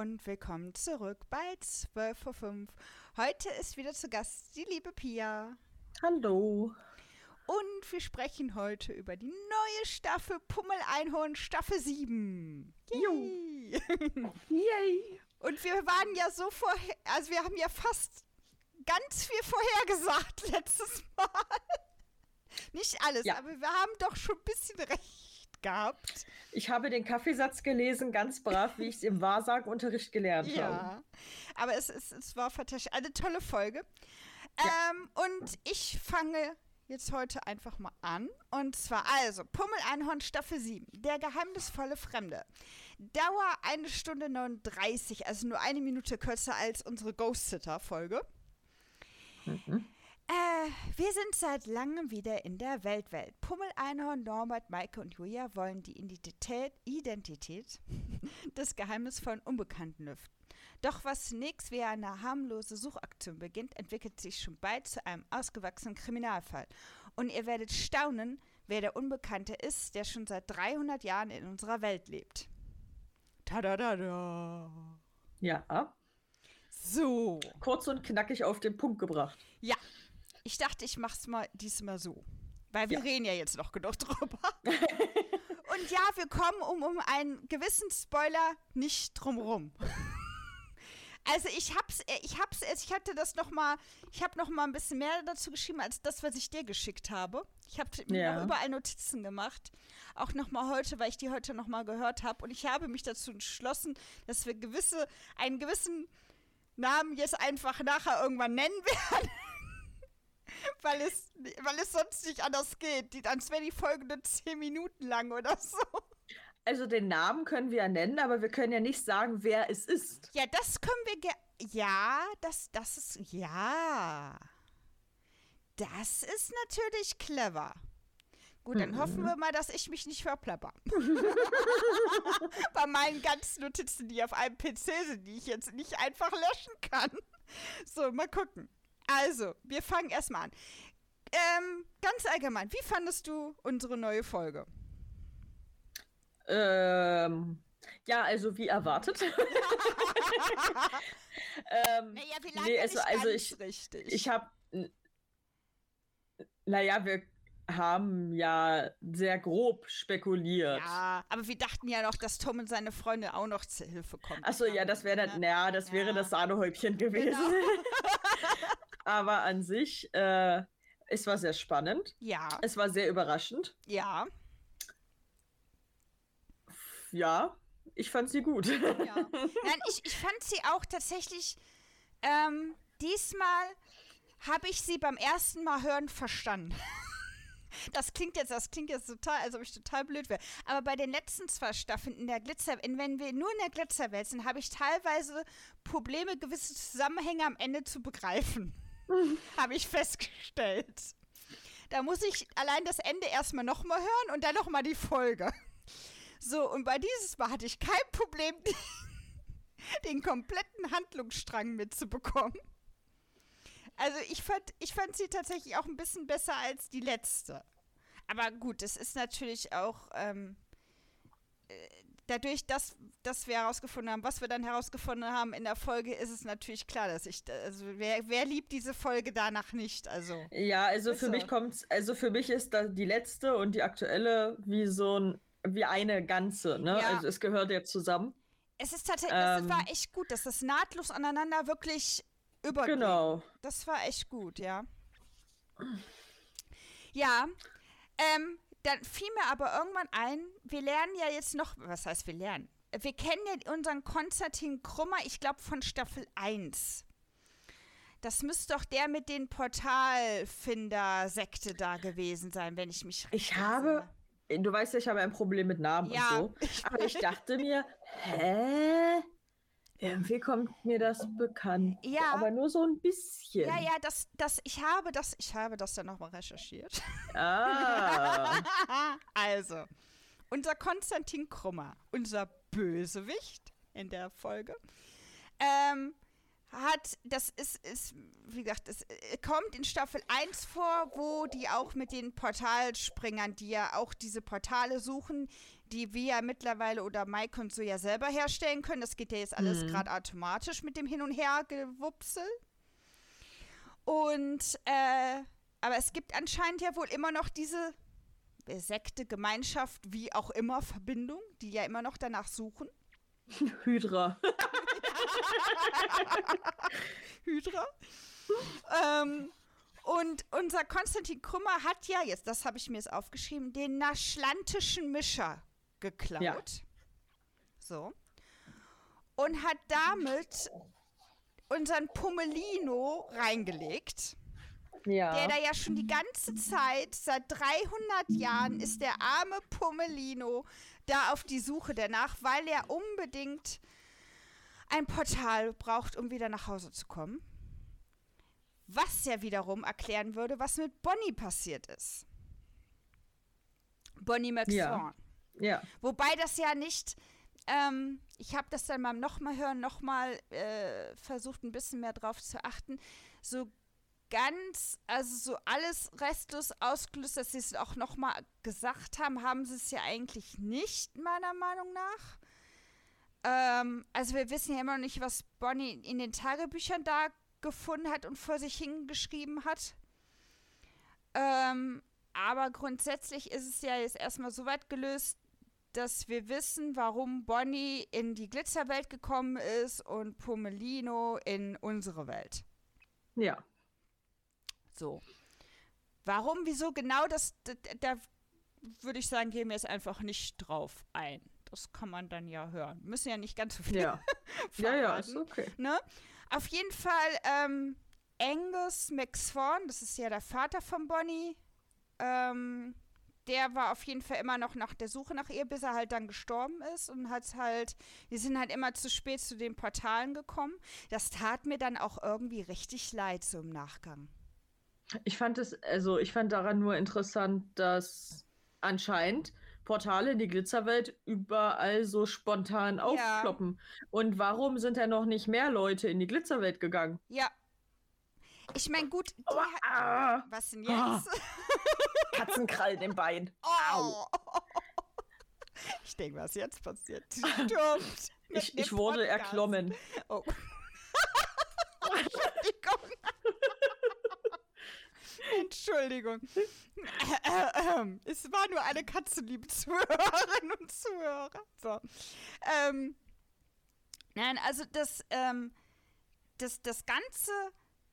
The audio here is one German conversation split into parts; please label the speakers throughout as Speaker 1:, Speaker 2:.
Speaker 1: und willkommen zurück bei 12 vor 5. Heute ist wieder zu Gast die liebe Pia.
Speaker 2: Hallo.
Speaker 1: Und wir sprechen heute über die neue Staffel Pummel-Einhorn Staffel 7. Yay! Yay! Und wir waren ja so vorher, also wir haben ja fast ganz viel vorhergesagt letztes Mal. Nicht alles, ja. aber wir haben doch schon ein bisschen recht gehabt.
Speaker 2: Ich habe den Kaffeesatz gelesen, ganz brav, wie ich es im Wahrsagenunterricht gelernt ja. habe. Ja,
Speaker 1: aber es, es, es war fantastisch. Eine tolle Folge. Ja. Ähm, und ich fange jetzt heute einfach mal an. Und zwar also Pummel-Einhorn Staffel 7, der geheimnisvolle Fremde. Dauer eine Stunde 39, also nur eine Minute kürzer als unsere Ghost-Sitter-Folge. Mhm. Äh, wir sind seit langem wieder in der Weltwelt. Pummel, Einhorn, Norbert, Maike und Julia wollen die Identität, Identität des geheimnisvollen Unbekannten lüften. Doch was zunächst wie eine harmlose Suchaktion beginnt, entwickelt sich schon bald zu einem ausgewachsenen Kriminalfall. Und ihr werdet staunen, wer der Unbekannte ist, der schon seit 300 Jahren in unserer Welt lebt.
Speaker 2: Tadadada. Ja.
Speaker 1: So.
Speaker 2: Kurz und knackig auf den Punkt gebracht.
Speaker 1: Ja, ich dachte, ich mach's mal diesmal so. Weil wir ja. reden ja jetzt noch genug drüber. Und ja, wir kommen um, um einen gewissen Spoiler nicht drumrum. Also ich hab's, ich hab's, ich hatte das noch mal, ich habe noch mal ein bisschen mehr dazu geschrieben als das, was ich dir geschickt habe. Ich habe mir ja. überall Notizen gemacht, auch noch mal heute, weil ich die heute noch mal gehört habe. Und ich habe mich dazu entschlossen, dass wir gewisse, einen gewissen Namen jetzt einfach nachher irgendwann nennen werden weil, es, weil es sonst nicht anders geht. Die, als wäre die Folge nur zehn Minuten lang oder so.
Speaker 2: Also den Namen können wir ja nennen, aber wir können ja nicht sagen, wer es ist.
Speaker 1: Ja, das können wir. Ja, das, das ist. Ja. Das ist natürlich clever. Gut, dann mhm. hoffen wir mal, dass ich mich nicht verplapper. Bei meinen ganzen Notizen, die auf einem PC sind, die ich jetzt nicht einfach löschen kann. So, mal gucken. Also, wir fangen erstmal an. Ähm, ganz allgemein, wie fandest du unsere neue Folge?
Speaker 2: Ähm, ja, also wie erwartet. ähm,
Speaker 1: naja, wie lange nee, also, also ich, richtig.
Speaker 2: Ich habe, naja, wir haben ja sehr grob spekuliert.
Speaker 1: Ja, aber wir dachten ja noch, dass Tom und seine Freunde auch noch zur Hilfe kommen.
Speaker 2: Achso, ja, das wäre dann, ja, das ja. wäre das Sahnehäubchen gewesen. Genau. aber an sich, äh, es war sehr spannend.
Speaker 1: Ja.
Speaker 2: Es war sehr überraschend.
Speaker 1: Ja.
Speaker 2: Ja, ich fand sie gut. Ja.
Speaker 1: Nein, ich, ich fand sie auch tatsächlich, ähm, diesmal habe ich sie beim ersten Mal hören verstanden. Das klingt jetzt, das klingt jetzt total, als ob ich total blöd wäre. Aber bei den letzten zwei Staffeln in der Glitzer, wenn wir nur in der Glitzerwelt sind, habe ich teilweise Probleme, gewisse Zusammenhänge am Ende zu begreifen. habe ich festgestellt. Da muss ich allein das Ende erstmal nochmal hören und dann nochmal die Folge. So, und bei dieses Mal hatte ich kein Problem, den kompletten Handlungsstrang mitzubekommen. Also ich fand, ich fand sie tatsächlich auch ein bisschen besser als die letzte. Aber gut, es ist natürlich auch ähm, äh, dadurch, dass, dass wir herausgefunden haben, was wir dann herausgefunden haben in der Folge, ist es natürlich klar, dass ich, also wer, wer liebt diese Folge danach nicht? Also
Speaker 2: ja, also für so. mich kommt, also für mich ist da die letzte und die aktuelle wie so ein wie eine ganze, ne? Ja. Also es gehört ja zusammen.
Speaker 1: Es ist tatsächlich, ähm, es war echt gut, dass das nahtlos aneinander wirklich übergehen.
Speaker 2: Genau.
Speaker 1: Das war echt gut, ja. Ja, ähm, dann fiel mir aber irgendwann ein, wir lernen ja jetzt noch, was heißt wir lernen? Wir kennen ja unseren Konstantin Krummer, ich glaube von Staffel 1. Das müsste doch der mit den Portalfinder-Sekte da gewesen sein, wenn ich mich
Speaker 2: richtig Ich habe, du weißt ja, ich habe ein Problem mit Namen ja, und so. Aber ich dachte mir, hä? Irgendwie kommt mir das bekannt. Ja. Aber nur so ein bisschen.
Speaker 1: Ja, ja, das, das, ich habe das, ich habe das dann nochmal recherchiert.
Speaker 2: Ah.
Speaker 1: also, unser Konstantin Krummer, unser Bösewicht in der Folge, ähm, hat, das ist, ist, wie gesagt, es kommt in Staffel 1 vor, wo die auch mit den Portalspringern, die ja auch diese Portale suchen, die wir ja mittlerweile oder Mike und so ja selber herstellen können. Das geht ja jetzt alles mhm. gerade automatisch mit dem Hin- und Her-Gewupsel. Und, äh, aber es gibt anscheinend ja wohl immer noch diese Sekte, Gemeinschaft, wie auch immer, Verbindung, die ja immer noch danach suchen.
Speaker 2: Hydra.
Speaker 1: Hydra. ähm, und unser Konstantin Krümmer hat ja, jetzt, das habe ich mir jetzt aufgeschrieben, den naschlantischen Mischer geklaut. Ja. So. Und hat damit unseren Pummelino reingelegt. Ja. Der da ja schon die ganze Zeit, seit 300 Jahren, ist der arme Pummelino da auf die Suche danach, weil er unbedingt ein Portal braucht, um wieder nach Hause zu kommen. Was ja wiederum erklären würde, was mit Bonnie passiert ist. Bonnie McSwan.
Speaker 2: Ja. Ja.
Speaker 1: Wobei das ja nicht. Ähm, ich habe das dann beim nochmal hören, nochmal äh, versucht, ein bisschen mehr drauf zu achten. So ganz, also so alles restlos ausgelöst, dass sie es auch nochmal gesagt haben, haben sie es ja eigentlich nicht, meiner Meinung nach. Ähm, also wir wissen ja immer noch nicht, was Bonnie in den Tagebüchern da gefunden hat und vor sich hingeschrieben hat. Ähm, aber grundsätzlich ist es ja jetzt erstmal so weit gelöst, dass wir wissen, warum Bonnie in die Glitzerwelt gekommen ist und Pomelino in unsere Welt.
Speaker 2: Ja.
Speaker 1: So. Warum, wieso genau, das, da, da würde ich sagen, gehen wir jetzt einfach nicht drauf ein. Das kann man dann ja hören. Müssen ja nicht ganz so viel.
Speaker 2: Ja, ja, ja, ist okay.
Speaker 1: Ne? Auf jeden Fall ähm, Angus McSwan, das ist ja der Vater von Bonnie, ähm, der war auf jeden Fall immer noch nach der Suche nach ihr, bis er halt dann gestorben ist und hat halt, die sind halt immer zu spät zu den Portalen gekommen. Das tat mir dann auch irgendwie richtig leid so im Nachgang.
Speaker 2: Ich fand es, also ich fand daran nur interessant, dass anscheinend Portale in die Glitzerwelt überall so spontan aufkloppen. Ja. Und warum sind da noch nicht mehr Leute in die Glitzerwelt gegangen?
Speaker 1: Ja. Ich meine, gut.
Speaker 2: Oh, ah,
Speaker 1: was denn jetzt? Oh.
Speaker 2: Katzenkrallen im Bein.
Speaker 1: Oh. Ich denke, was jetzt passiert. Stimmt.
Speaker 2: Ich, ich wurde erklommen. Oh.
Speaker 1: Entschuldigung. Entschuldigung. es war nur eine Katze, liebe Zuhörerinnen und Zuhörer. So. Ähm, nein, also das, ähm, das, das Ganze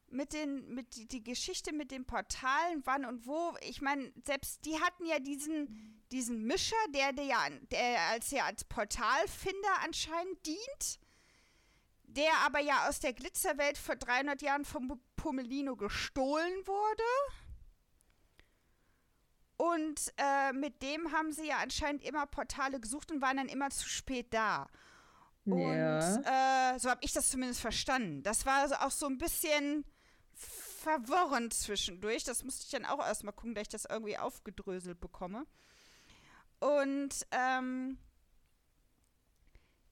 Speaker 1: mit den, mit die, Geschichte mit den Portalen, wann und wo, ich meine, selbst die hatten ja diesen, diesen Mischer, der, der ja, der als ja als Portalfinder anscheinend dient der aber ja aus der Glitzerwelt vor 300 Jahren vom Pomelino gestohlen wurde. Und äh, mit dem haben sie ja anscheinend immer Portale gesucht und waren dann immer zu spät da. Und ja. äh, so habe ich das zumindest verstanden. Das war also auch so ein bisschen verworrend zwischendurch. Das musste ich dann auch erstmal gucken, dass ich das irgendwie aufgedröselt bekomme. Und ähm,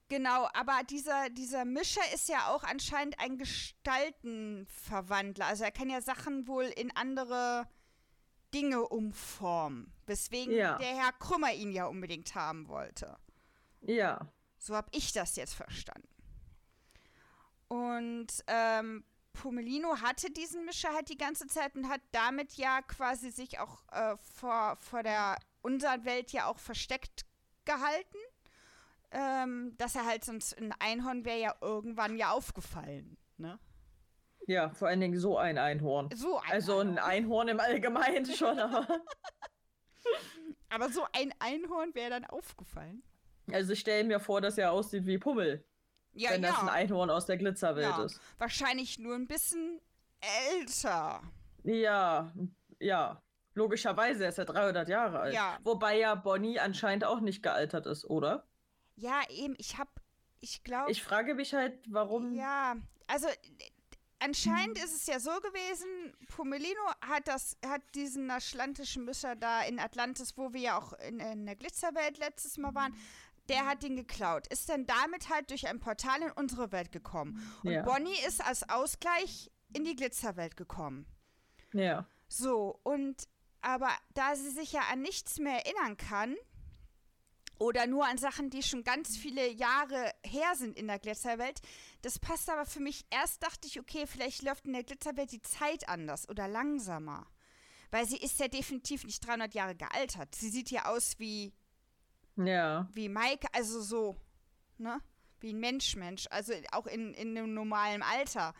Speaker 1: Genau, aber dieser, dieser Mischer ist ja auch anscheinend ein Gestaltenverwandler. Also er kann ja Sachen wohl in andere Dinge umformen. Weswegen ja. der Herr Krümmer ihn ja unbedingt haben wollte.
Speaker 2: Ja.
Speaker 1: So habe ich das jetzt verstanden. Und ähm, Pomelino hatte diesen Mischer halt die ganze Zeit und hat damit ja quasi sich auch äh, vor, vor der unserer Welt ja auch versteckt gehalten ähm, dass er halt sonst ein Einhorn wäre ja irgendwann ja aufgefallen, ne?
Speaker 2: Ja, vor allen Dingen so ein Einhorn.
Speaker 1: So ein
Speaker 2: also ein Einhorn im Allgemeinen schon, aber.
Speaker 1: aber so ein Einhorn wäre dann aufgefallen.
Speaker 2: Also ich stelle mir vor, dass er aussieht wie Pummel. Ja, wenn ja. das ein Einhorn aus der Glitzerwelt ja. ist.
Speaker 1: Wahrscheinlich nur ein bisschen älter.
Speaker 2: Ja, ja. Logischerweise, er ist ja 300 Jahre alt. Ja. Wobei ja Bonnie anscheinend auch nicht gealtert ist, oder?
Speaker 1: Ja, eben, ich habe, ich glaube.
Speaker 2: Ich frage mich halt, warum.
Speaker 1: Ja, also anscheinend ist es ja so gewesen, Pomelino hat das, hat diesen atlantischen Mischer da in Atlantis, wo wir ja auch in, in der Glitzerwelt letztes Mal waren, der hat den geklaut. Ist dann damit halt durch ein Portal in unsere Welt gekommen. Und ja. Bonnie ist als Ausgleich in die Glitzerwelt gekommen.
Speaker 2: Ja.
Speaker 1: So, und aber da sie sich ja an nichts mehr erinnern kann, oder nur an Sachen, die schon ganz viele Jahre her sind in der Glitzerwelt. Das passt aber für mich. Erst dachte ich, okay, vielleicht läuft in der Glitzerwelt die Zeit anders oder langsamer. Weil sie ist ja definitiv nicht 300 Jahre gealtert. Sie sieht ja aus wie.
Speaker 2: Ja.
Speaker 1: Wie Mike, also so. Ne? Wie ein Mensch, Mensch. Also auch in, in einem normalen Alter.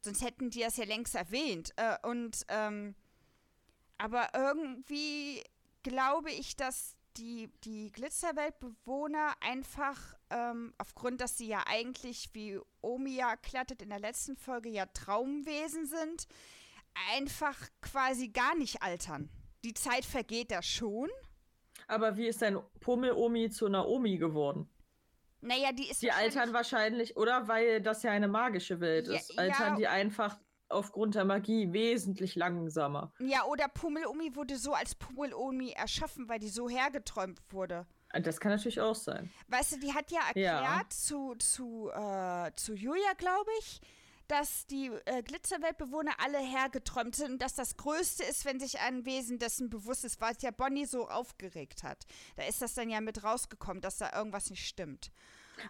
Speaker 1: Sonst hätten die das ja längst erwähnt. Äh, und. Ähm, aber irgendwie glaube ich, dass die, die Glitzerweltbewohner einfach ähm, aufgrund, dass sie ja eigentlich, wie Omi ja klattet in der letzten Folge, ja Traumwesen sind, einfach quasi gar nicht altern. Die Zeit vergeht da schon.
Speaker 2: Aber wie ist dein Pummel-Omi zu einer Omi geworden?
Speaker 1: Naja, die ist.
Speaker 2: Die altern wahrscheinlich, oder? Weil das ja eine magische Welt ja, ist. Altern ja, die einfach aufgrund der Magie wesentlich langsamer.
Speaker 1: Ja, oder Pummelomi wurde so als Pummelomi erschaffen, weil die so hergeträumt wurde.
Speaker 2: Das kann natürlich auch sein.
Speaker 1: Weißt du, die hat ja erklärt ja. zu, zu, äh, zu Julia, glaube ich, dass die äh, Glitzerweltbewohner alle hergeträumt sind und dass das Größte ist, wenn sich ein Wesen dessen bewusst ist, was ja Bonnie so aufgeregt hat. Da ist das dann ja mit rausgekommen, dass da irgendwas nicht stimmt.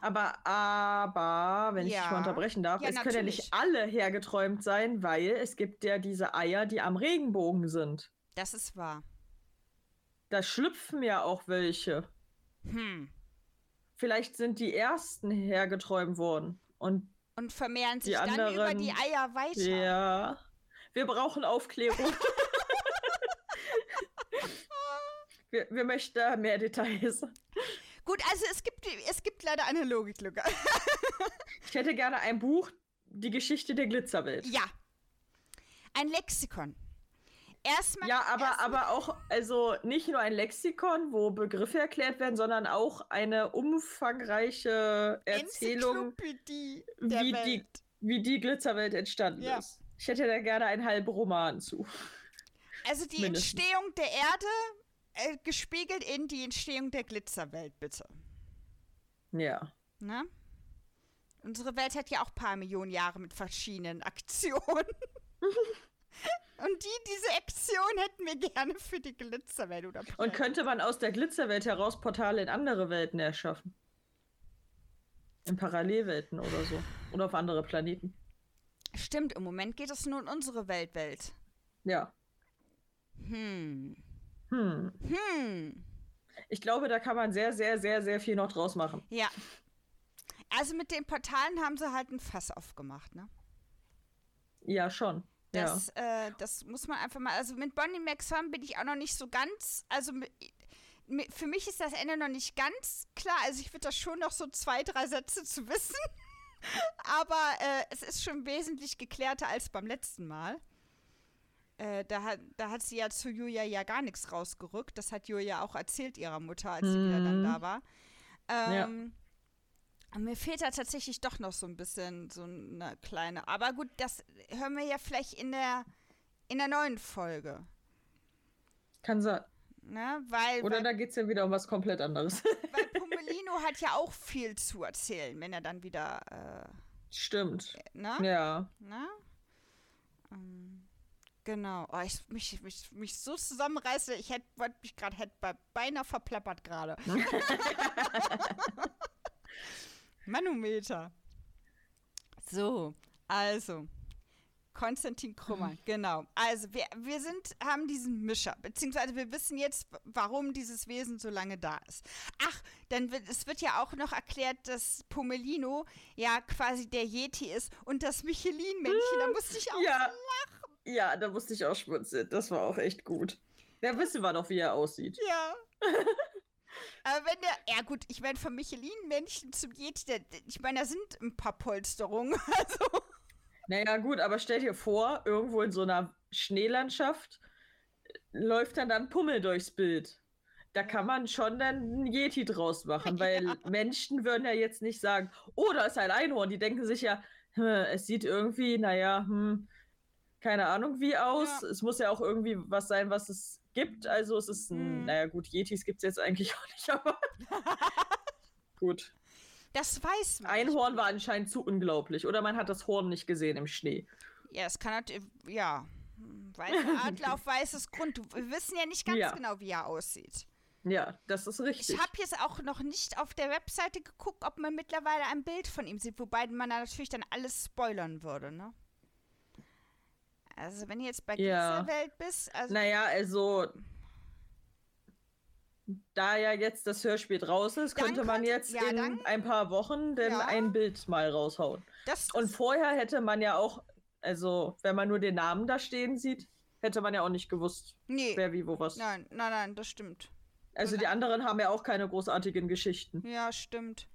Speaker 2: Aber, aber, wenn ja. ich dich mal unterbrechen darf, ja, es natürlich. können ja nicht alle hergeträumt sein, weil es gibt ja diese Eier, die am Regenbogen sind.
Speaker 1: Das ist wahr.
Speaker 2: Da schlüpfen ja auch welche.
Speaker 1: Hm.
Speaker 2: Vielleicht sind die ersten hergeträumt worden. Und,
Speaker 1: und vermehren sich dann anderen, über die Eier weiter.
Speaker 2: Ja. Wir brauchen Aufklärung. wir, wir möchten da mehr Details.
Speaker 1: Gut, also es gibt, es gibt leider eine Logiklücke.
Speaker 2: ich hätte gerne ein Buch, die Geschichte der Glitzerwelt.
Speaker 1: Ja. Ein Lexikon. Erstmal.
Speaker 2: Ja, aber, erstmal, aber auch, also nicht nur ein Lexikon, wo Begriffe erklärt werden, sondern auch eine umfangreiche Erzählung, wie die, wie die Glitzerwelt entstanden ja. ist. Ich hätte da gerne einen halben Roman zu.
Speaker 1: Also die Mindestens. Entstehung der Erde äh, gespiegelt in die Entstehung der Glitzerwelt, bitte.
Speaker 2: Ja.
Speaker 1: Ne? Unsere Welt hat ja auch ein paar Millionen Jahre mit verschiedenen Aktionen. Und die, diese Aktion hätten wir gerne für die Glitzerwelt oder
Speaker 2: Und könnte man aus der Glitzerwelt heraus Portale in andere Welten erschaffen? In Parallelwelten oder so. Oder auf andere Planeten.
Speaker 1: Stimmt, im Moment geht es nur in unsere Weltwelt.
Speaker 2: Ja.
Speaker 1: Hm.
Speaker 2: Hm.
Speaker 1: Hm.
Speaker 2: Ich glaube, da kann man sehr, sehr, sehr, sehr viel noch draus machen.
Speaker 1: Ja. Also mit den Portalen haben sie halt ein Fass aufgemacht, ne?
Speaker 2: Ja, schon.
Speaker 1: Das, ja. Äh, das muss man einfach mal. Also mit Bonnie McSwan bin ich auch noch nicht so ganz. Also für mich ist das Ende noch nicht ganz klar. Also ich würde da schon noch so zwei, drei Sätze zu wissen. Aber äh, es ist schon wesentlich geklärter als beim letzten Mal. Äh, da, hat, da hat sie ja zu Julia ja gar nichts rausgerückt. Das hat Julia auch erzählt ihrer Mutter, als sie wieder dann mhm. da war. Ähm, ja. Mir fehlt da tatsächlich doch noch so ein bisschen so eine kleine. Aber gut, das hören wir ja vielleicht in der, in der neuen Folge.
Speaker 2: Kann sein.
Speaker 1: Ne? Weil,
Speaker 2: Oder
Speaker 1: weil,
Speaker 2: da geht es ja wieder um was komplett anderes.
Speaker 1: Weil Pomelino hat ja auch viel zu erzählen, wenn er dann wieder. Äh,
Speaker 2: Stimmt.
Speaker 1: Ne?
Speaker 2: Ja.
Speaker 1: Ne? Ähm. Genau. Oh, ich mich, mich, mich so zusammenreiße, ich hätte mich gerade hätte beinahe verplappert gerade. Manometer. So, also. Konstantin Krummer, mhm. genau. Also wir, wir sind, haben diesen Mischer, beziehungsweise wir wissen jetzt, warum dieses Wesen so lange da ist. Ach, dann wird, es wird ja auch noch erklärt, dass Pomelino ja quasi der Yeti ist und das Michelin-Männchen, da musste ich auch ja. lachen.
Speaker 2: Ja, da musste ich auch schmunzeln. Das war auch echt gut. Ja, wissen wir doch, wie er aussieht.
Speaker 1: Ja. Aber wenn der, ja gut, ich meine, von Michelin-Männchen zum Yeti, der, ich meine, da sind ein paar Polsterungen. Also.
Speaker 2: Naja, gut, aber stell dir vor, irgendwo in so einer Schneelandschaft läuft dann dann Pummel durchs Bild. Da kann man schon dann einen Yeti draus machen, weil ja. Menschen würden ja jetzt nicht sagen, oh, da ist ein Einhorn. Die denken sich ja, hm, es sieht irgendwie, naja, hm, keine Ahnung wie aus. Ja. Es muss ja auch irgendwie was sein, was es gibt. Also es ist ein, hm. naja gut, Yetis gibt es jetzt eigentlich auch nicht, aber gut.
Speaker 1: Das weiß man.
Speaker 2: Ein Horn war anscheinend zu unglaublich. Oder man hat das Horn nicht gesehen im Schnee.
Speaker 1: Ja, es kann halt, ja. Weißer Adler auf weißes Grund. Wir wissen ja nicht ganz ja. genau, wie er aussieht.
Speaker 2: Ja, das ist richtig.
Speaker 1: Ich habe jetzt auch noch nicht auf der Webseite geguckt, ob man mittlerweile ein Bild von ihm sieht, wobei man da natürlich dann alles spoilern würde, ne? Also, wenn du jetzt bei
Speaker 2: Ja.
Speaker 1: Glitzerwelt bist, also.
Speaker 2: Naja, also da ja jetzt das Hörspiel draus ist,
Speaker 1: Dann
Speaker 2: könnte man
Speaker 1: könnte-
Speaker 2: jetzt
Speaker 1: ja,
Speaker 2: in
Speaker 1: dann-
Speaker 2: ein paar Wochen denn
Speaker 1: Ja.
Speaker 2: ein Bild mal raushauen.
Speaker 1: das
Speaker 2: Und
Speaker 1: ist-
Speaker 2: vorher hätte man ja auch, also wenn man nur den Namen da stehen sieht, hätte man ja auch nicht gewusst,
Speaker 1: Nee.
Speaker 2: wer wie wo was.
Speaker 1: Nein, nein, nein, das stimmt.
Speaker 2: Also die anderen haben ja auch keine großartigen Geschichten.
Speaker 1: Ja, stimmt.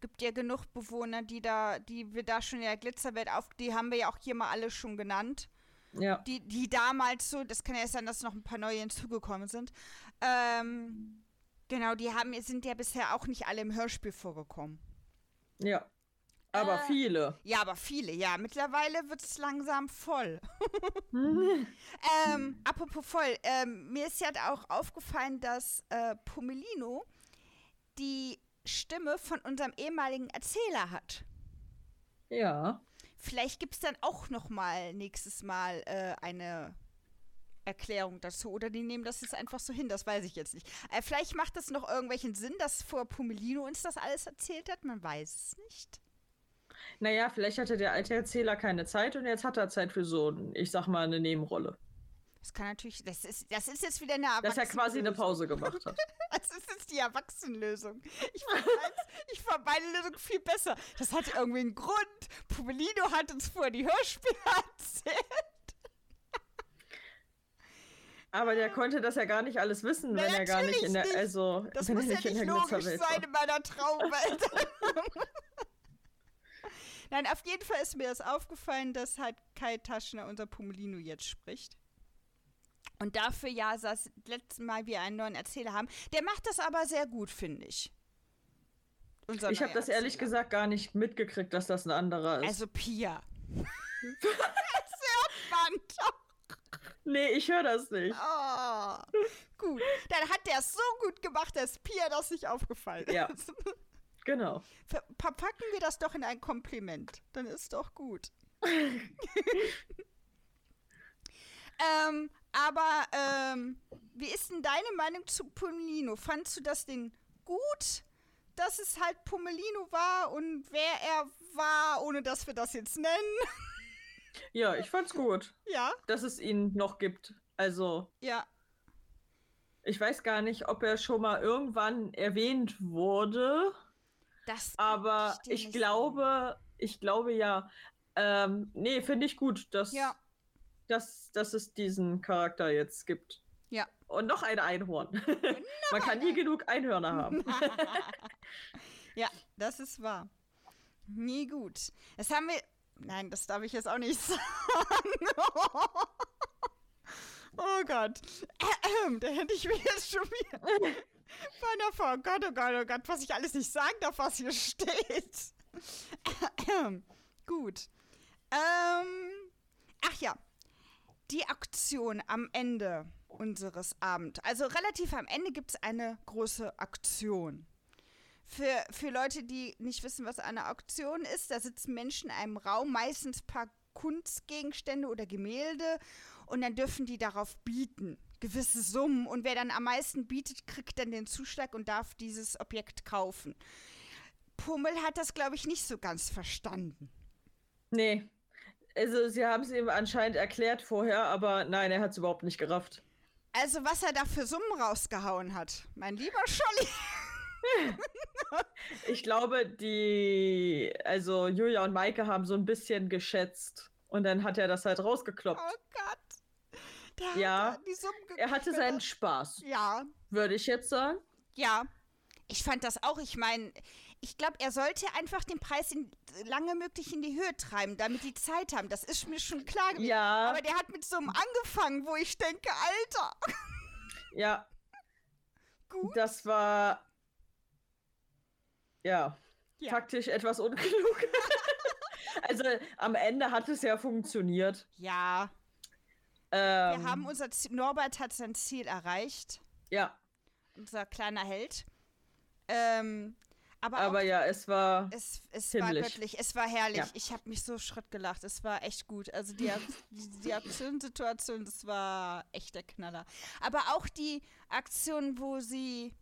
Speaker 1: Gibt ja genug Bewohner, die da, die wir da schon in der Glitzerwelt auf, die haben wir ja auch hier mal alle schon genannt.
Speaker 2: Ja.
Speaker 1: Die, die damals so, das kann ja sein, dass noch ein paar neue hinzugekommen sind. Ähm, genau, die haben, sind ja bisher auch nicht alle im Hörspiel vorgekommen.
Speaker 2: Ja. Aber
Speaker 1: Äh.
Speaker 2: viele.
Speaker 1: Ja, aber viele, ja. Mittlerweile wird es langsam voll. ähm, apropos voll, ähm, mir ist ja auch aufgefallen, dass äh, Pomelino die Stimme von unserem ehemaligen Erzähler hat.
Speaker 2: ja.
Speaker 1: Vielleicht gibt es dann auch noch mal nächstes Mal äh, eine Erklärung dazu. Oder die nehmen das jetzt einfach so hin, das weiß ich jetzt nicht. Äh, vielleicht macht das noch irgendwelchen Sinn, dass vor Pomelino uns das alles erzählt hat. Man weiß es nicht.
Speaker 2: Naja, vielleicht hatte der alte Erzähler keine Zeit und jetzt hat er Zeit für so, ich sag mal, eine Nebenrolle.
Speaker 1: Das kann natürlich, das ist, das ist jetzt wieder eine
Speaker 2: Dass er quasi eine
Speaker 1: Erwachsenenlösung.
Speaker 2: Pause gemacht hat.
Speaker 1: Das ist jetzt die Erwachsenenlösung. Ich fand, ich fand meine Lösung viel besser. Das hat irgendwie einen Grund. Pumelino hat uns vorher die Hörspiele erzählt.
Speaker 2: Aber der konnte das ja gar nicht alles wissen,
Speaker 1: Na,
Speaker 2: wenn er gar nicht in der, also
Speaker 1: Das
Speaker 2: wenn
Speaker 1: muss
Speaker 2: er
Speaker 1: ja
Speaker 2: nicht in
Speaker 1: nicht
Speaker 2: der
Speaker 1: logisch
Speaker 2: Glitzerwelt
Speaker 1: sein
Speaker 2: war.
Speaker 1: in meiner Traumwelt. Nein, auf jeden Fall ist mir das aufgefallen, dass halt Kai Taschner unser Pumelino jetzt spricht. Und dafür ja das letzte Mal wir einen neuen Erzähler haben. Der macht das aber sehr gut, finde ich. Unser
Speaker 2: Ich habe das ehrlich gesagt gar nicht mitgekriegt, dass das ein anderer ist.
Speaker 1: Also Pia. doch.
Speaker 2: nee, ich höre das nicht.
Speaker 1: Oh, gut. Dann hat der es so gut gemacht, dass Pia das nicht aufgefallen
Speaker 2: Ja.
Speaker 1: ist.
Speaker 2: Genau.
Speaker 1: Ver- Verpacken wir das doch in ein Kompliment. Dann ist doch gut. ähm, aber ähm, wie ist denn deine Meinung zu Pomelino? Fandst du das denn gut, dass es halt Pomelino war und wer er war, ohne dass wir das jetzt nennen?
Speaker 2: Ja, ich fand's gut,
Speaker 1: ja,
Speaker 2: dass es ihn noch gibt. Also,
Speaker 1: ja.
Speaker 2: ich weiß gar nicht, ob er schon mal irgendwann erwähnt wurde,
Speaker 1: Das
Speaker 2: aber ich glaube, ich glaube ja. Ähm, nee, finde ich gut, dass,
Speaker 1: Ja.
Speaker 2: Dass, dass es diesen Charakter jetzt gibt.
Speaker 1: Ja.
Speaker 2: Und noch ein Einhorn. Man kann nie genug Einhörner haben.
Speaker 1: ja, das ist wahr. Nie gut. Das haben wir. Nein, das darf ich jetzt auch nicht sagen. oh Gott. da hätte ich mir jetzt schon wieder. Meiner Frau, oh Gott, oh Gott, oh Gott, was ich alles nicht sagen darf, was hier steht. Gut. Ähm, ach ja. Die Aktion am Ende unseres Abends. Also relativ am Ende gibt es eine große Aktion. Für, für Leute, die nicht wissen, was eine Auktion ist, da sitzen Menschen in einem Raum, meistens ein paar Kunstgegenstände oder Gemälde und dann dürfen die darauf bieten. Gewisse Summen und wer dann am meisten bietet, kriegt dann den Zuschlag und darf dieses Objekt kaufen. Pummel hat das, glaube ich, nicht so ganz verstanden.
Speaker 2: Nee. Also, sie haben es ihm anscheinend erklärt vorher, aber nein, er hat es überhaupt nicht gerafft.
Speaker 1: Also, was er da für Summen rausgehauen hat, mein lieber Scholli.
Speaker 2: Ich glaube, die, also Julia und Maike haben so ein bisschen geschätzt. Und dann hat er das halt rausgekloppt.
Speaker 1: Oh Gott. Der
Speaker 2: Ja,
Speaker 1: hat die Summen
Speaker 2: Er hatte seinen Spaß,
Speaker 1: Ja,
Speaker 2: würde ich jetzt sagen.
Speaker 1: ja. Ich fand das auch. Ich meine, ich glaube, er sollte einfach den Preis in, lange möglich in die Höhe treiben, damit die Zeit haben. Das ist mir schon klar gewesen.
Speaker 2: Ja,
Speaker 1: Aber der hat mit so einem angefangen, wo ich denke, Alter.
Speaker 2: ja,
Speaker 1: Gut.
Speaker 2: das war, ja,
Speaker 1: Ja.
Speaker 2: taktisch etwas unklug. also am Ende hat es ja funktioniert.
Speaker 1: Ja,
Speaker 2: Ähm,
Speaker 1: wir haben unser Ziel, Norbert hat sein Ziel erreicht.
Speaker 2: ja,
Speaker 1: unser kleiner Held. Ähm,
Speaker 2: Aber, Aber ja, es war.
Speaker 1: Es, es war göttlich, es war herrlich. Ja. Ich habe mich so Schrott gelacht. Es war echt gut. Also die, die, die Aktionssituation, das war echt der Knaller. Aber auch die Aktion, wo sie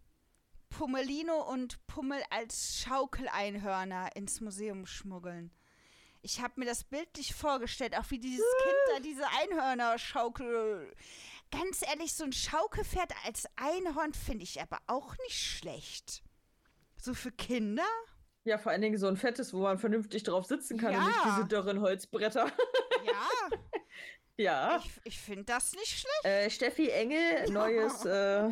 Speaker 1: Pummelino und Pummel als Schaukeleinhörner ins Museum schmuggeln. Ich habe mir das bildlich vorgestellt, auch wie dieses Kind da diese Einhörner schaukel. Ganz ehrlich, so ein Schaukelpferd als Einhorn finde ich aber auch nicht schlecht. So für Kinder?
Speaker 2: Ja, vor allen Dingen so ein fettes, wo man vernünftig drauf sitzen kann ja. und nicht diese dürren Holzbretter.
Speaker 1: Ja.
Speaker 2: ja.
Speaker 1: Ich, ich finde das nicht schlecht.
Speaker 2: Äh, Steffi Engel, neues, äh,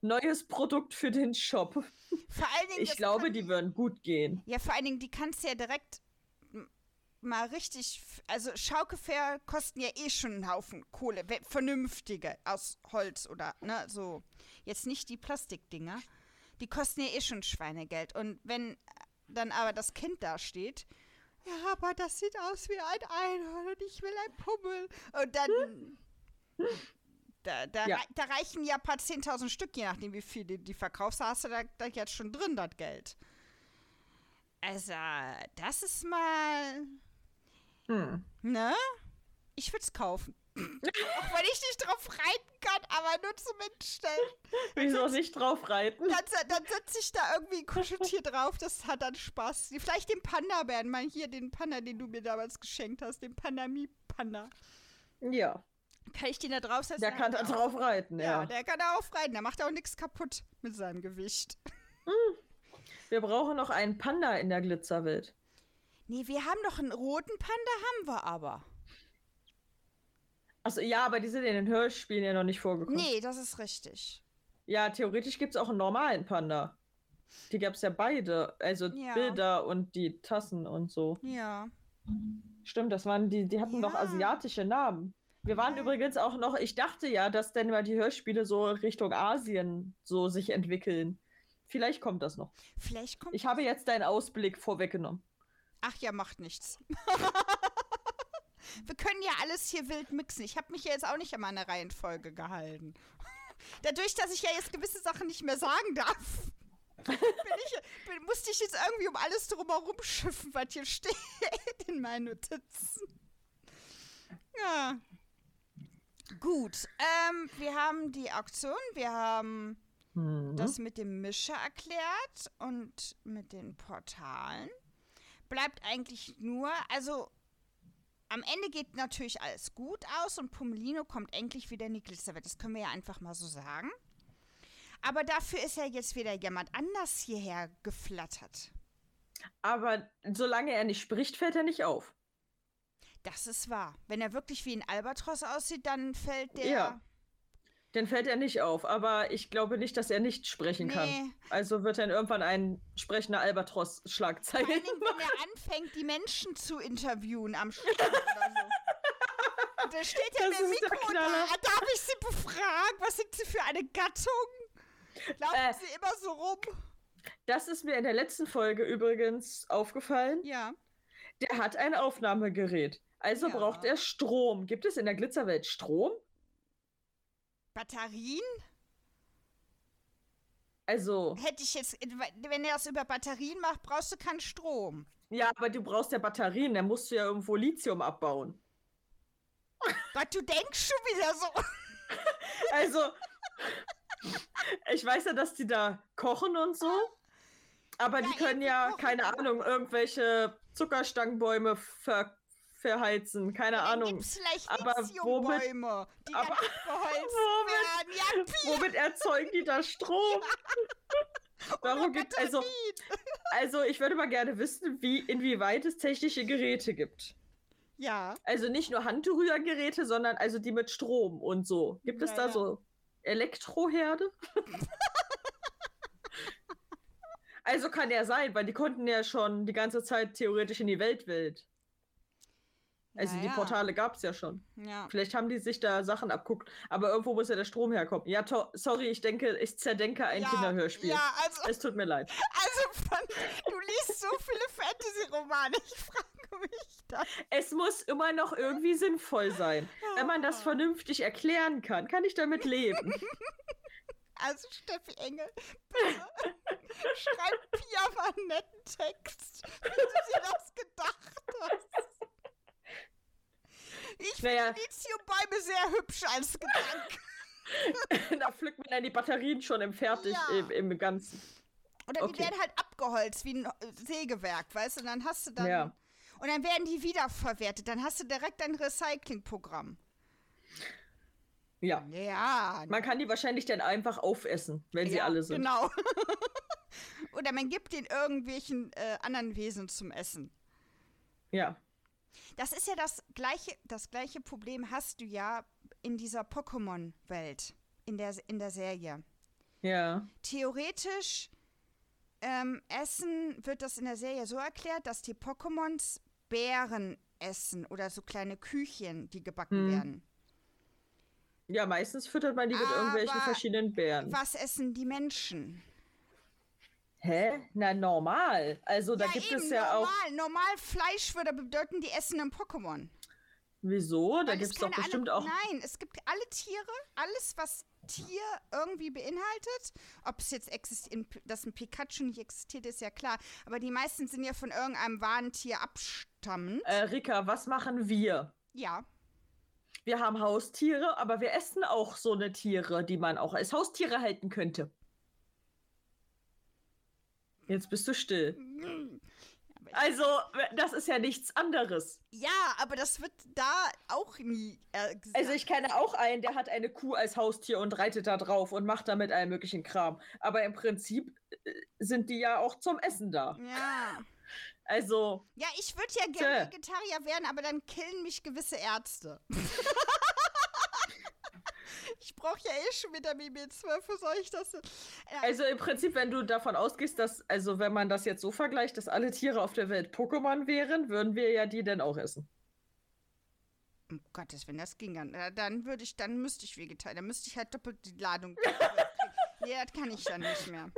Speaker 2: neues Produkt für den Shop.
Speaker 1: Vor allen Dingen.
Speaker 2: Ich glaube, kann, die würden gut gehen.
Speaker 1: Ja, vor allen Dingen, die kannst du ja direkt mal richtig, also Schaukelpferde kosten ja eh schon einen Haufen Kohle, vernünftige aus Holz oder ne, so. Jetzt nicht die Plastikdinger. Die kosten ja eh schon Schweinegeld. Und wenn dann aber das Kind da steht, ja, aber das sieht aus wie ein Einhorn und ich will ein Pummel. Und dann. Da, da, ja. da, reichen ja ein paar 10.000 Stück, je nachdem, wie viel du die verkaufst, hast du da, da jetzt schon drin, das Geld. Also, das ist mal. Hm. Ne? Ich würde es kaufen. Auch wenn ich nicht drauf reiten kann, aber nur zum Mitstellen.
Speaker 2: Wieso nicht drauf reiten?
Speaker 1: Dann, dann setze ich da irgendwie ein Kuscheltier drauf, das hat dann Spaß. Vielleicht den Panda-Bären, mal hier den Panda, den du mir damals geschenkt hast, den Pandamie-Panda.
Speaker 2: Ja.
Speaker 1: Kann ich den da draufsetzen?
Speaker 2: Der kann da drauf reiten, ja.
Speaker 1: Ja, der kann da aufreiten. Der macht auch nichts kaputt mit seinem Gewicht.
Speaker 2: Hm. Wir brauchen noch einen Panda in der Glitzerwelt.
Speaker 1: Nee, wir haben doch einen roten Panda, haben wir aber.
Speaker 2: Achso, ja, aber die sind in den Hörspielen ja noch nicht vorgekommen.
Speaker 1: Nee, das ist richtig.
Speaker 2: Ja, theoretisch gibt es auch einen normalen Panda. Die gab es ja beide. Also ja. Bilder und die Tassen und so.
Speaker 1: Ja.
Speaker 2: Stimmt, das waren die, die hatten ja. noch asiatische Namen. Wir waren ja. übrigens auch noch, ich dachte ja, dass dann mal die Hörspiele so Richtung Asien so sich entwickeln. Vielleicht kommt das noch.
Speaker 1: Vielleicht kommt
Speaker 2: Ich habe jetzt deinen Ausblick vorweggenommen.
Speaker 1: Ach ja, macht nichts. Wir können ja alles hier wild mixen. Ich habe mich ja jetzt auch nicht an meine Reihenfolge gehalten. Dadurch, dass ich ja jetzt gewisse Sachen nicht mehr sagen darf, ich, bin, musste ich jetzt irgendwie um alles drumherum schiffen, was hier steht in meinen Notizen. Ja. Gut. Ähm, wir haben die Auktion, wir haben mhm. das mit dem Mischer erklärt und mit den Portalen. Bleibt eigentlich nur, also am Ende geht natürlich alles gut aus und Pummelino kommt endlich wieder in die Glitzerwelt. Das können wir ja einfach mal so sagen. Aber dafür ist ja jetzt wieder jemand anders hierher geflattert.
Speaker 2: Aber solange er nicht spricht, fällt er nicht auf.
Speaker 1: Das ist wahr. Wenn er wirklich wie ein Albatros aussieht, dann fällt der.
Speaker 2: Ja. Dann fällt er nicht auf, aber ich glaube nicht, dass er nicht sprechen nee. kann. Also wird dann irgendwann ein sprechender Albatros-Schlagzeilen
Speaker 1: Vor allem, wenn er anfängt, die Menschen zu interviewen am Strand oder so. Und da steht ja das mit Mikro da. Darf ich Sie befragen? Was sind Sie für eine Gattung? Laufen äh, Sie immer so rum?
Speaker 2: Das ist mir in der letzten Folge übrigens aufgefallen.
Speaker 1: Ja.
Speaker 2: Der hat ein Aufnahmegerät. Also ja. braucht er Strom. Gibt es in der Glitzerwelt Strom?
Speaker 1: Batterien?
Speaker 2: Also.
Speaker 1: Hätte ich jetzt, wenn er das über Batterien macht, brauchst du keinen Strom.
Speaker 2: Ja, aber du brauchst ja Batterien, dann musst du ja irgendwo Lithium abbauen.
Speaker 1: Was, du denkst schon wieder so.
Speaker 2: also, ich weiß ja, dass die da kochen und so. Aber ja, die können ja, keine Ahnung, irgendwelche Zuckerstangenbäume ver verheizen, keine ja, Ahnung.
Speaker 1: aber womit, die aber, womit,
Speaker 2: ja, womit erzeugen die da Strom? Warum gibt also also ich würde mal gerne wissen, wie inwieweit es technische Geräte gibt.
Speaker 1: Ja.
Speaker 2: Also nicht nur Handrührgeräte, sondern also die mit Strom und so. Gibt es ja, da so Elektroherde? also kann ja sein, weil die konnten ja schon die ganze Zeit theoretisch in die Weltwelt. Also naja. die Portale gab es ja schon.
Speaker 1: Ja.
Speaker 2: Vielleicht haben die sich da Sachen abguckt, aber irgendwo muss ja der Strom herkommen. Ja, sorry, ich denke, ich zerdenke ein ja, Kinderhörspiel. Ja, also, es tut mir leid.
Speaker 1: Also, von, du liest so viele Fantasy-Romane, ich frage mich das.
Speaker 2: Es muss immer noch irgendwie sinnvoll sein. Wenn man das vernünftig erklären kann, kann ich damit leben.
Speaker 1: Also Steffi Engel, schreib Pia mal einen netten Text, wie du dir das gedacht hast. Ich naja. finde Lithiumbäume sehr hübsch als Gedanke.
Speaker 2: da pflückt man dann die Batterien schon im Fertig, ja. im, im Ganzen.
Speaker 1: Oder die okay. werden halt abgeholzt wie ein Sägewerk, weißt du? Und dann hast du dann. Ja. Und dann werden die wiederverwertet. Dann hast du direkt ein Recyclingprogramm.
Speaker 2: Ja. Ja. Man kann die wahrscheinlich dann einfach aufessen, wenn ja, sie alle sind.
Speaker 1: Genau. Oder man gibt den irgendwelchen äh, anderen Wesen zum Essen.
Speaker 2: Ja.
Speaker 1: Das ist ja das gleiche, das gleiche Problem hast du ja in dieser Pokémon-Welt, in der, in der Serie.
Speaker 2: Ja.
Speaker 1: Theoretisch ähm, essen, wird das in der Serie so erklärt, dass die Pokémons Beeren essen oder so kleine Küchchen, die gebacken hm. werden.
Speaker 2: Ja, meistens füttert man die mit irgendwelchen verschiedenen Beeren.
Speaker 1: Was essen die Menschen?
Speaker 2: Hä? Na, normal. Also, da ja, gibt eben, es ja
Speaker 1: normal.
Speaker 2: auch.
Speaker 1: Normal Fleisch würde bedeuten, die essen ein Pokémon.
Speaker 2: Wieso? Da gibt es doch bestimmt
Speaker 1: alle,
Speaker 2: auch.
Speaker 1: Nein, es gibt alle Tiere, alles, was Tier irgendwie beinhaltet. Ob es jetzt existiert, dass ein Pikachu nicht existiert, ist ja klar. Aber die meisten sind ja von irgendeinem Warentier abstammend.
Speaker 2: Äh, Rika, was machen wir?
Speaker 1: Ja.
Speaker 2: Wir haben Haustiere, aber wir essen auch so eine Tiere, die man auch als Haustiere halten könnte. Jetzt bist du still. Also, das ist ja nichts anderes.
Speaker 1: Ja, aber das wird da auch nie
Speaker 2: äh, gesagt. Also, ich kenne auch einen, der hat eine Kuh als Haustier und reitet da drauf und macht damit allen möglichen Kram. Aber im Prinzip äh, sind die ja auch zum Essen da.
Speaker 1: Ja.
Speaker 2: Also.
Speaker 1: Ja, ich würde ja gerne Vegetarier werden, aber dann killen mich gewisse Ärzte. ich brauche ja eh schon Vitamin B12, wo soll ich das? Ja.
Speaker 2: Also im Prinzip, wenn du davon ausgehst, dass, also wenn man das jetzt so vergleicht, dass alle Tiere auf der Welt Pokémon wären, würden wir ja die denn auch essen.
Speaker 1: Um Gottes, wenn das ging, dann, dann würde ich, dann müsste ich Vegetarier, dann müsste ich halt doppelt die Ladung. nee, das kann ich dann nicht mehr.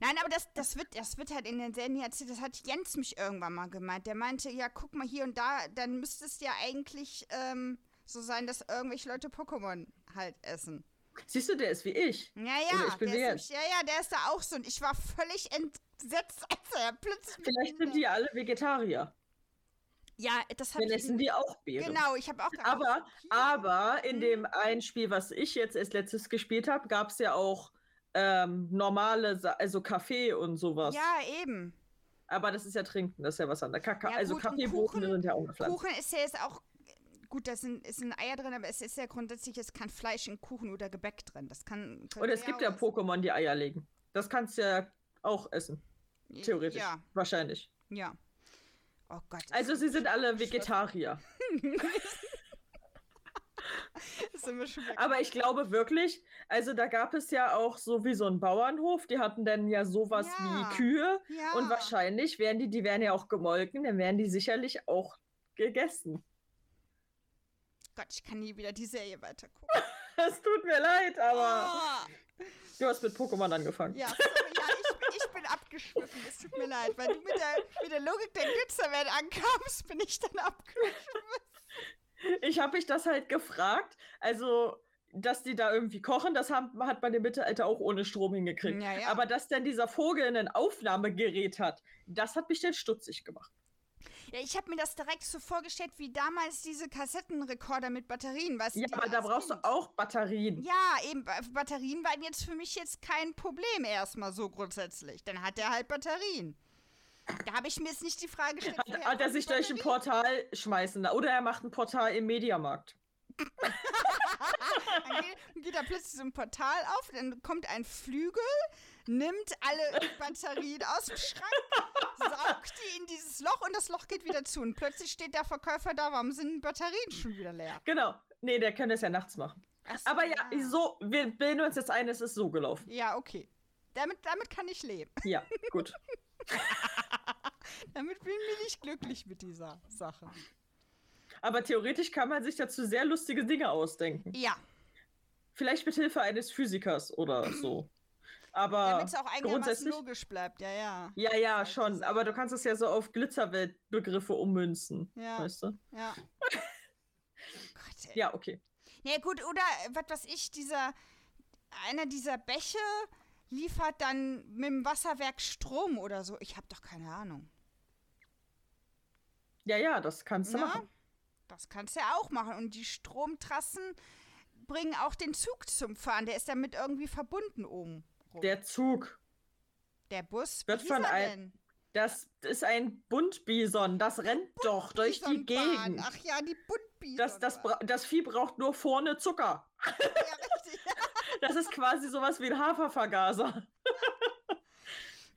Speaker 1: Nein, aber das, das, wird, das wird halt in den Serien erzählt. Das hat Jens mich irgendwann mal gemeint. Der meinte, ja, guck mal hier und da, dann müsste es ja eigentlich ähm, so sein, dass irgendwelche Leute Pokémon halt essen.
Speaker 2: Siehst du, der ist wie ich.
Speaker 1: Ja, ja. Ich bin der ist, ja, ja, der ist da auch so. Und ich war völlig entsetzt, als er plötzlich.
Speaker 2: Vielleicht sind die alle Vegetarier.
Speaker 1: Ja, das habe
Speaker 2: ich. essen die auch Beeren.
Speaker 1: Genau, ich habe auch.
Speaker 2: Aber, aber in hm. dem einen Spiel, was ich jetzt als letztes gespielt habe, gab es ja auch ähm, normale, also Kaffee und sowas.
Speaker 1: Ja, eben.
Speaker 2: Aber das ist ja Trinken, das ist ja was anderes. Kaka ja, also Kaffeebohnen sind ja auch eine Pflanze.
Speaker 1: Kuchen ist ja jetzt auch gut, da sind, ein Eier drin, aber es ist ja grundsätzlich, es kann Fleisch in Kuchen oder Gebäck drin. Das kann.
Speaker 2: Oder es gibt ja Pokémon, die Eier legen. Das kannst du ja auch essen. Theoretisch. Ja. Wahrscheinlich.
Speaker 1: Ja. Oh Gott.
Speaker 2: Also sie sind alle Vegetarier. Aber ich glaube wirklich, also da gab es ja auch so wie so einen Bauernhof, die hatten dann ja sowas ja. wie Kühe ja. und wahrscheinlich werden die, die werden ja auch gemolken, dann werden die sicherlich auch gegessen.
Speaker 1: Gott, ich kann nie wieder die Serie weitergucken.
Speaker 2: Es tut mir leid, aber oh. du hast mit Pokémon angefangen.
Speaker 1: Ja, sorry, ja ich, bin, ich bin abgeschwiffen. Es tut mir leid, weil du mit der, mit der Logik der Glitzerwelt ankamst, bin ich dann abgeschwiffen.
Speaker 2: Ich habe mich das halt gefragt. Also, dass die da irgendwie kochen, das haben, hat man im Mittelalter auch ohne Strom hingekriegt. Ja, ja. Aber dass dann dieser Vogel ein Aufnahmegerät hat, das hat mich dann stutzig gemacht.
Speaker 1: Ja, ich habe mir das direkt so vorgestellt, wie damals diese Kassettenrekorder mit Batterien, weißt
Speaker 2: Ja, aber da brauchst kind. du auch Batterien.
Speaker 1: Ja, eben, Batterien waren jetzt für mich jetzt kein Problem erstmal so grundsätzlich. Dann hat er halt Batterien. Da habe ich mir jetzt nicht die Frage gestellt.
Speaker 2: Hat, hat er sich durch ein Portal schmeißen oder er macht ein Portal im Mediamarkt.
Speaker 1: dann geht, geht da plötzlich so ein Portal auf, dann kommt ein Flügel, nimmt alle Batterien aus dem Schrank, saugt die in dieses Loch und das Loch geht wieder zu. Und plötzlich steht der Verkäufer da, warum sind die Batterien schon wieder leer?
Speaker 2: Genau. Nee, der könnte es ja nachts machen. So, Aber ja, ja, so, wir bilden uns jetzt ein, es ist so gelaufen.
Speaker 1: Ja, okay. Damit, damit kann ich leben.
Speaker 2: Ja, gut.
Speaker 1: damit bin ich nicht glücklich mit dieser Sache.
Speaker 2: Aber theoretisch kann man sich dazu sehr lustige Dinge ausdenken.
Speaker 1: Ja.
Speaker 2: Vielleicht mit Hilfe eines Physikers oder so. Aber
Speaker 1: Damit es auch einigermaßen logisch bleibt, ja, ja.
Speaker 2: Ja, ja, schon. Aber du kannst es ja so auf Glitzerweltbegriffe ummünzen. Ja. Weißt du?
Speaker 1: Ja.
Speaker 2: Gott. Ja, okay.
Speaker 1: Ja, gut, oder was weiß ich, dieser. einer dieser Bäche liefert dann mit dem Wasserwerk Strom oder so. Ich habe doch keine Ahnung.
Speaker 2: Ja, ja, das kannst du Na? machen.
Speaker 1: Das kannst du ja auch machen. Und die Stromtrassen bringen auch den Zug zum Fahren. Der ist damit irgendwie verbunden oben.
Speaker 2: Rum. Der Zug.
Speaker 1: Der Bus
Speaker 2: wird von ein. Das ist ein Buntbison. Das rennt doch durch die Gegend.
Speaker 1: Ach ja, die Buntbison.
Speaker 2: Das, das, das Vieh braucht nur vorne Zucker. Ja, richtig. das ist quasi sowas wie ein Hafervergaser.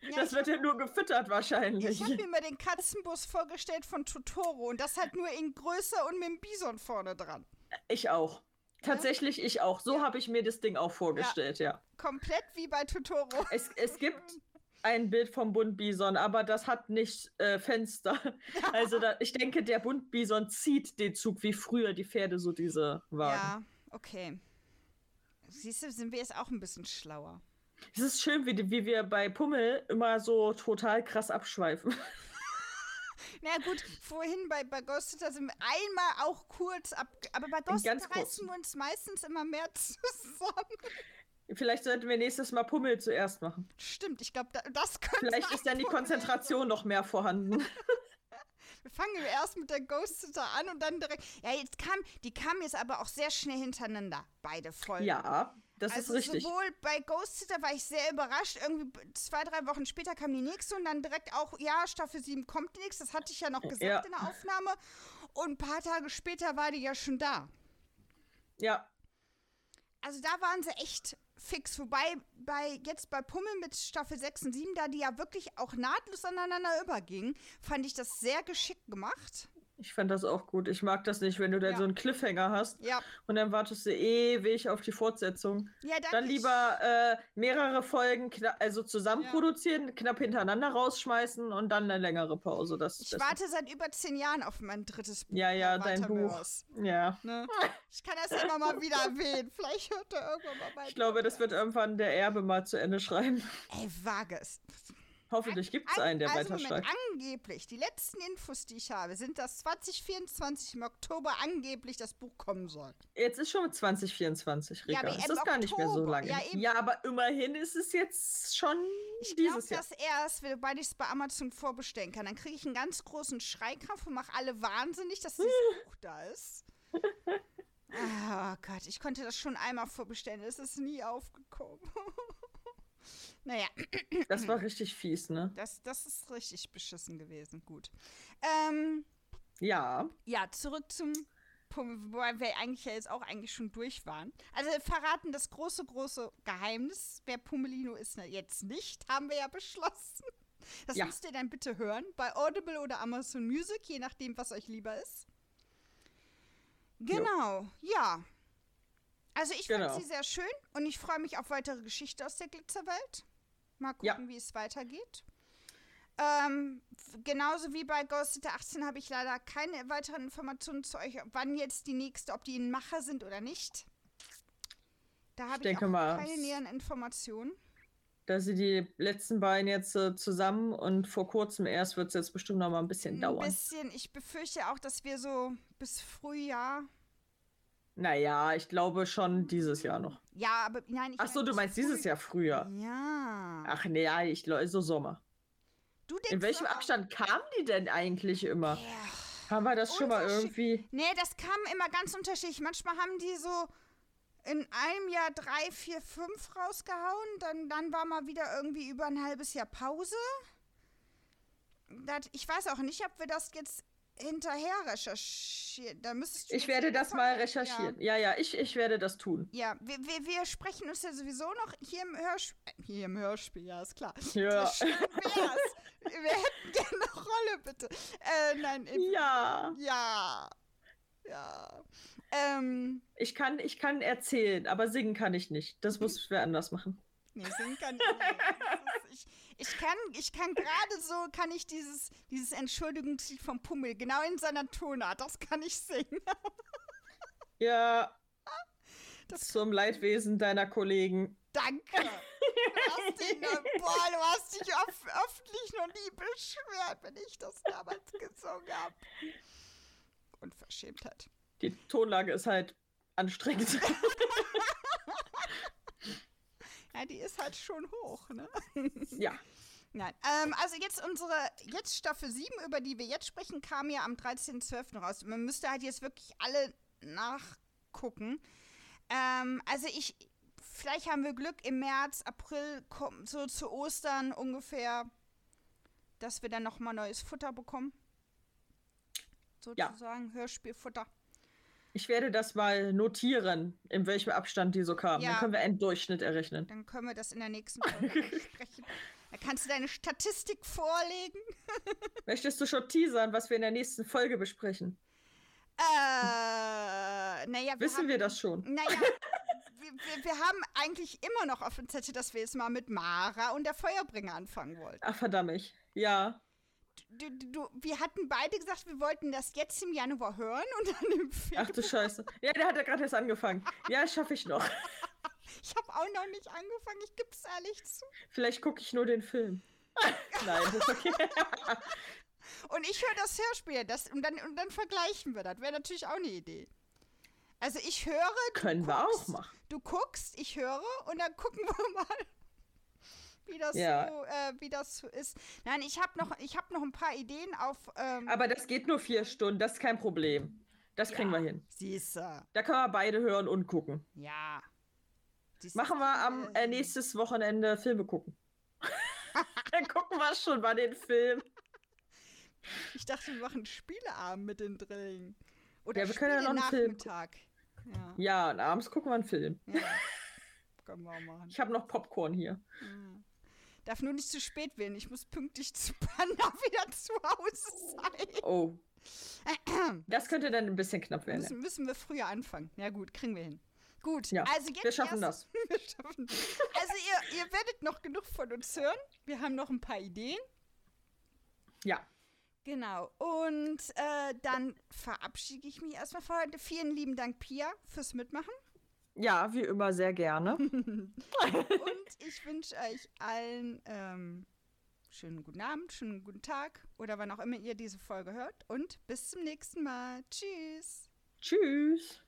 Speaker 2: Ja, das wird ja nur gefüttert wahrscheinlich.
Speaker 1: Ich habe mir mal den Katzenbus vorgestellt von Totoro und das halt nur in größer und mit dem Bison vorne dran.
Speaker 2: Ich auch. Tatsächlich ich auch. So ja. habe ich mir das Ding auch vorgestellt, ja. ja.
Speaker 1: Komplett wie bei Totoro.
Speaker 2: Es, es gibt ein Bild vom Buntbison, aber das hat nicht äh, Fenster. Also da, ich denke, der Buntbison zieht den Zug, wie früher die Pferde so diese waren. Ja,
Speaker 1: okay. Siehst du, sind wir jetzt auch ein bisschen schlauer.
Speaker 2: Es ist schön, wie, wie wir bei Pummel immer so total krass abschweifen.
Speaker 1: Na gut, vorhin bei, bei Ghost Sitter sind wir einmal auch kurz ab. Aber bei Ghost Sitter reißen wir uns meistens immer mehr zusammen.
Speaker 2: Vielleicht sollten wir nächstes Mal Pummel zuerst machen.
Speaker 1: Stimmt, ich glaube, da, das könnte.
Speaker 2: Vielleicht ist dann die Konzentration noch mehr vorhanden.
Speaker 1: wir fangen erst mit der Ghost Sitter an und dann direkt. Ja, jetzt kam, die kamen jetzt aber auch sehr schnell hintereinander, beide Folgen.
Speaker 2: Ja, das also ist richtig.
Speaker 1: Sowohl bei Ghost Sitter war ich sehr überrascht. Irgendwie zwei, drei Wochen später kam die nächste und dann direkt auch, ja, Staffel 7 kommt nächste. Das hatte ich ja noch gesagt ja. in der Aufnahme. Und ein paar Tage später war die ja schon da.
Speaker 2: Ja.
Speaker 1: Also da waren sie echt fix. Wobei bei jetzt bei Pummel mit Staffel 6 und 7, da die ja wirklich auch nahtlos aneinander übergingen, fand ich das sehr geschickt gemacht.
Speaker 2: Ich fand das auch gut. Ich mag das nicht, wenn du da ja. so einen Cliffhanger hast
Speaker 1: ja.
Speaker 2: und dann wartest du ewig auf die Fortsetzung.
Speaker 1: Ja,
Speaker 2: dann lieber äh, mehrere Folgen also zusammen ja. produzieren, knapp hintereinander rausschmeißen und dann eine längere Pause. Das,
Speaker 1: ich warte seit über zehn Jahren auf mein drittes
Speaker 2: Buch. Ja, ja, dein Buch. Ja.
Speaker 1: Ne? Ich kann das immer mal wieder erwähnen. Vielleicht hört er irgendwann mal
Speaker 2: mein Ich glaube, das wird irgendwann der Erbe mal zu Ende schreiben.
Speaker 1: Ey, wage es.
Speaker 2: Hoffentlich gibt es einen, der
Speaker 1: also
Speaker 2: weiter schreibt.
Speaker 1: Angeblich, die letzten Infos, die ich habe, sind, dass 2024 im Oktober angeblich das Buch kommen soll.
Speaker 2: Jetzt ist schon 2024, Rika. Ja, ist das gar nicht mehr so lange. Ja, ja, aber immerhin ist es jetzt schon ich dieses Jahr.
Speaker 1: Ich glaube das erst, sobald ich es bei Amazon vorbestellen kann. Dann kriege ich einen ganz großen Schreikrampf und mache alle wahnsinnig, dass dieses Buch da ist. Oh Gott, ich konnte das schon einmal vorbestellen. Es ist nie aufgekommen. Naja.
Speaker 2: Das war richtig fies, ne?
Speaker 1: Das, das ist richtig beschissen gewesen. Gut. Ähm,
Speaker 2: ja.
Speaker 1: Ja, zurück zum Punkt, wobei wir eigentlich ja jetzt auch eigentlich schon durch waren. Also verraten das große, große Geheimnis. Wer Pumelino ist ne, jetzt nicht, haben wir ja beschlossen. Das ja. müsst ihr dann bitte hören. Bei Audible oder Amazon Music, je nachdem, was euch lieber ist. Genau, jo. ja. Also ich genau. fand sie sehr schön und ich freue mich auf weitere Geschichte aus der Glitzerwelt. Mal gucken, ja. wie es weitergeht. Ähm, genauso wie bei Ghost Sitter 18 habe ich leider keine weiteren Informationen zu euch, wann jetzt die nächste, ob die ein Macher sind oder nicht. Da habe ich, ich keine näheren Informationen.
Speaker 2: Da sie die letzten beiden jetzt äh, zusammen und vor kurzem erst wird es jetzt bestimmt noch mal ein bisschen dauern.
Speaker 1: Ein bisschen. Ich befürchte auch, dass wir so bis Frühjahr
Speaker 2: naja, ich glaube schon dieses Jahr noch.
Speaker 1: Ja, aber nein,
Speaker 2: ich Ach so, du meinst dieses Jahr früher?
Speaker 1: Ja.
Speaker 2: Ach nee, ja, ich glaube so Sommer.
Speaker 1: Du denkst
Speaker 2: In welchem Abstand kamen die denn eigentlich immer? Ja. Haben wir das schon mal irgendwie?
Speaker 1: Nee, das kam immer ganz unterschiedlich. Manchmal haben die so in einem Jahr drei, vier, fünf rausgehauen. Dann, dann war mal wieder irgendwie über ein halbes Jahr Pause. Das, ich weiß auch nicht, ob wir das jetzt hinterher recherchieren. Da müsstest
Speaker 2: ich werde das mal recherchieren. Ja, ja, ja, ich, ich werde das tun.
Speaker 1: Ja, wir, wir, wir sprechen uns ja sowieso noch hier im Hörspiel. Äh, hier im Hörspiel, ja, ist klar.
Speaker 2: Ja.
Speaker 1: Schön wär's. wir hätten gerne eine Rolle, bitte. Äh, nein.
Speaker 2: Im,
Speaker 1: ja. Ja. Ja. Ähm,
Speaker 2: ich, kann, ich kann erzählen, aber singen kann ich nicht. Das muss wer anders machen.
Speaker 1: Nee, singen kann ich nicht. Ich, ich kann, ich kann gerade so, kann ich dieses, dieses Entschuldigungslied vom Pummel, genau in seiner Tonart, das kann ich singen.
Speaker 2: ja. Das Zum Leidwesen deiner Kollegen.
Speaker 1: Danke. Du hast, den, boah, du hast dich öf öffentlich noch nie beschwert, wenn ich das damals gesungen habe. Unverschämtheit.
Speaker 2: Die Tonlage ist halt anstrengend.
Speaker 1: Ja, die ist halt schon hoch, ne?
Speaker 2: Ja.
Speaker 1: Nein, ähm, also jetzt unsere, jetzt Staffel 7, über die wir jetzt sprechen, kam ja am 13.12. raus. Man müsste halt jetzt wirklich alle nachgucken. Ähm, also ich, vielleicht haben wir Glück im März, April, so zu Ostern ungefähr, dass wir dann nochmal neues Futter bekommen. Sozusagen, ja. Hörspielfutter.
Speaker 2: Ich werde das mal notieren, in welchem Abstand die so kamen. Ja. Dann können wir einen Durchschnitt errechnen.
Speaker 1: Dann können wir das in der nächsten Folge besprechen. Da kannst du deine Statistik vorlegen.
Speaker 2: Möchtest du schon teasern, was wir in der nächsten Folge besprechen?
Speaker 1: Äh, naja.
Speaker 2: Wissen
Speaker 1: haben,
Speaker 2: wir das schon?
Speaker 1: Naja, wir, wir, wir, haben eigentlich immer noch auf dem Zettel, dass wir jetzt mal mit Mara und der Feuerbringer anfangen wollten.
Speaker 2: Ach, verdammt. Ja.
Speaker 1: Du, du, wir hatten beide gesagt, wir wollten das jetzt im Januar hören und dann im
Speaker 2: Februar. Ach du Scheiße. Ja, der hat ja gerade erst angefangen. Ja, schaffe ich noch.
Speaker 1: Ich habe auch noch nicht angefangen, ich gebe es ehrlich zu.
Speaker 2: Vielleicht gucke ich nur den Film. Nein, das ist okay.
Speaker 1: und ich höre das Hörspiel das, und, dann, und dann vergleichen wir das. Wäre natürlich auch eine Idee. Also ich höre.
Speaker 2: Können wir auch machen.
Speaker 1: Du guckst, ich höre und dann gucken wir mal, wie das, ja. so, äh, wie das so ist. Nein, ich habe noch, hab noch ein paar Ideen auf. Ähm,
Speaker 2: Aber das geht nur vier Stunden, das ist kein Problem. Das kriegen ja, wir hin.
Speaker 1: Siehst.
Speaker 2: Da können wir beide hören und gucken.
Speaker 1: Ja.
Speaker 2: Siehste, Machen wir am äh, nächstes Wochenende Filme gucken. Dann gucken wir schon mal den Film.
Speaker 1: Ich dachte, wir machen Spieleabend mit den Drilling. Oder
Speaker 2: ja, wir können ja noch einen Film. Ja. ja, und abends gucken wir einen Film. Ja. Können wir auch machen. Ich habe noch Popcorn hier. Ja.
Speaker 1: Darf nur nicht zu spät werden. Ich muss pünktlich zu Panda wieder zu Hause sein.
Speaker 2: Oh. Das könnte dann ein bisschen knapp werden.
Speaker 1: Müssen, müssen wir früher anfangen. Ja, gut, kriegen wir hin. Gut,
Speaker 2: ja, also jetzt wir schaffen erst, das. wir schaffen
Speaker 1: Also ihr, ihr werdet noch genug von uns hören. Wir haben noch ein paar Ideen.
Speaker 2: Ja.
Speaker 1: Genau. Und äh, dann verabschiede ich mich erstmal für heute. Vielen lieben Dank, Pia, fürs Mitmachen.
Speaker 2: Ja, wie immer sehr gerne.
Speaker 1: Und ich wünsche euch allen ähm, schönen guten Abend, schönen guten Tag oder wann auch immer ihr diese Folge hört. Und bis zum nächsten Mal. Tschüss.
Speaker 2: Tschüss.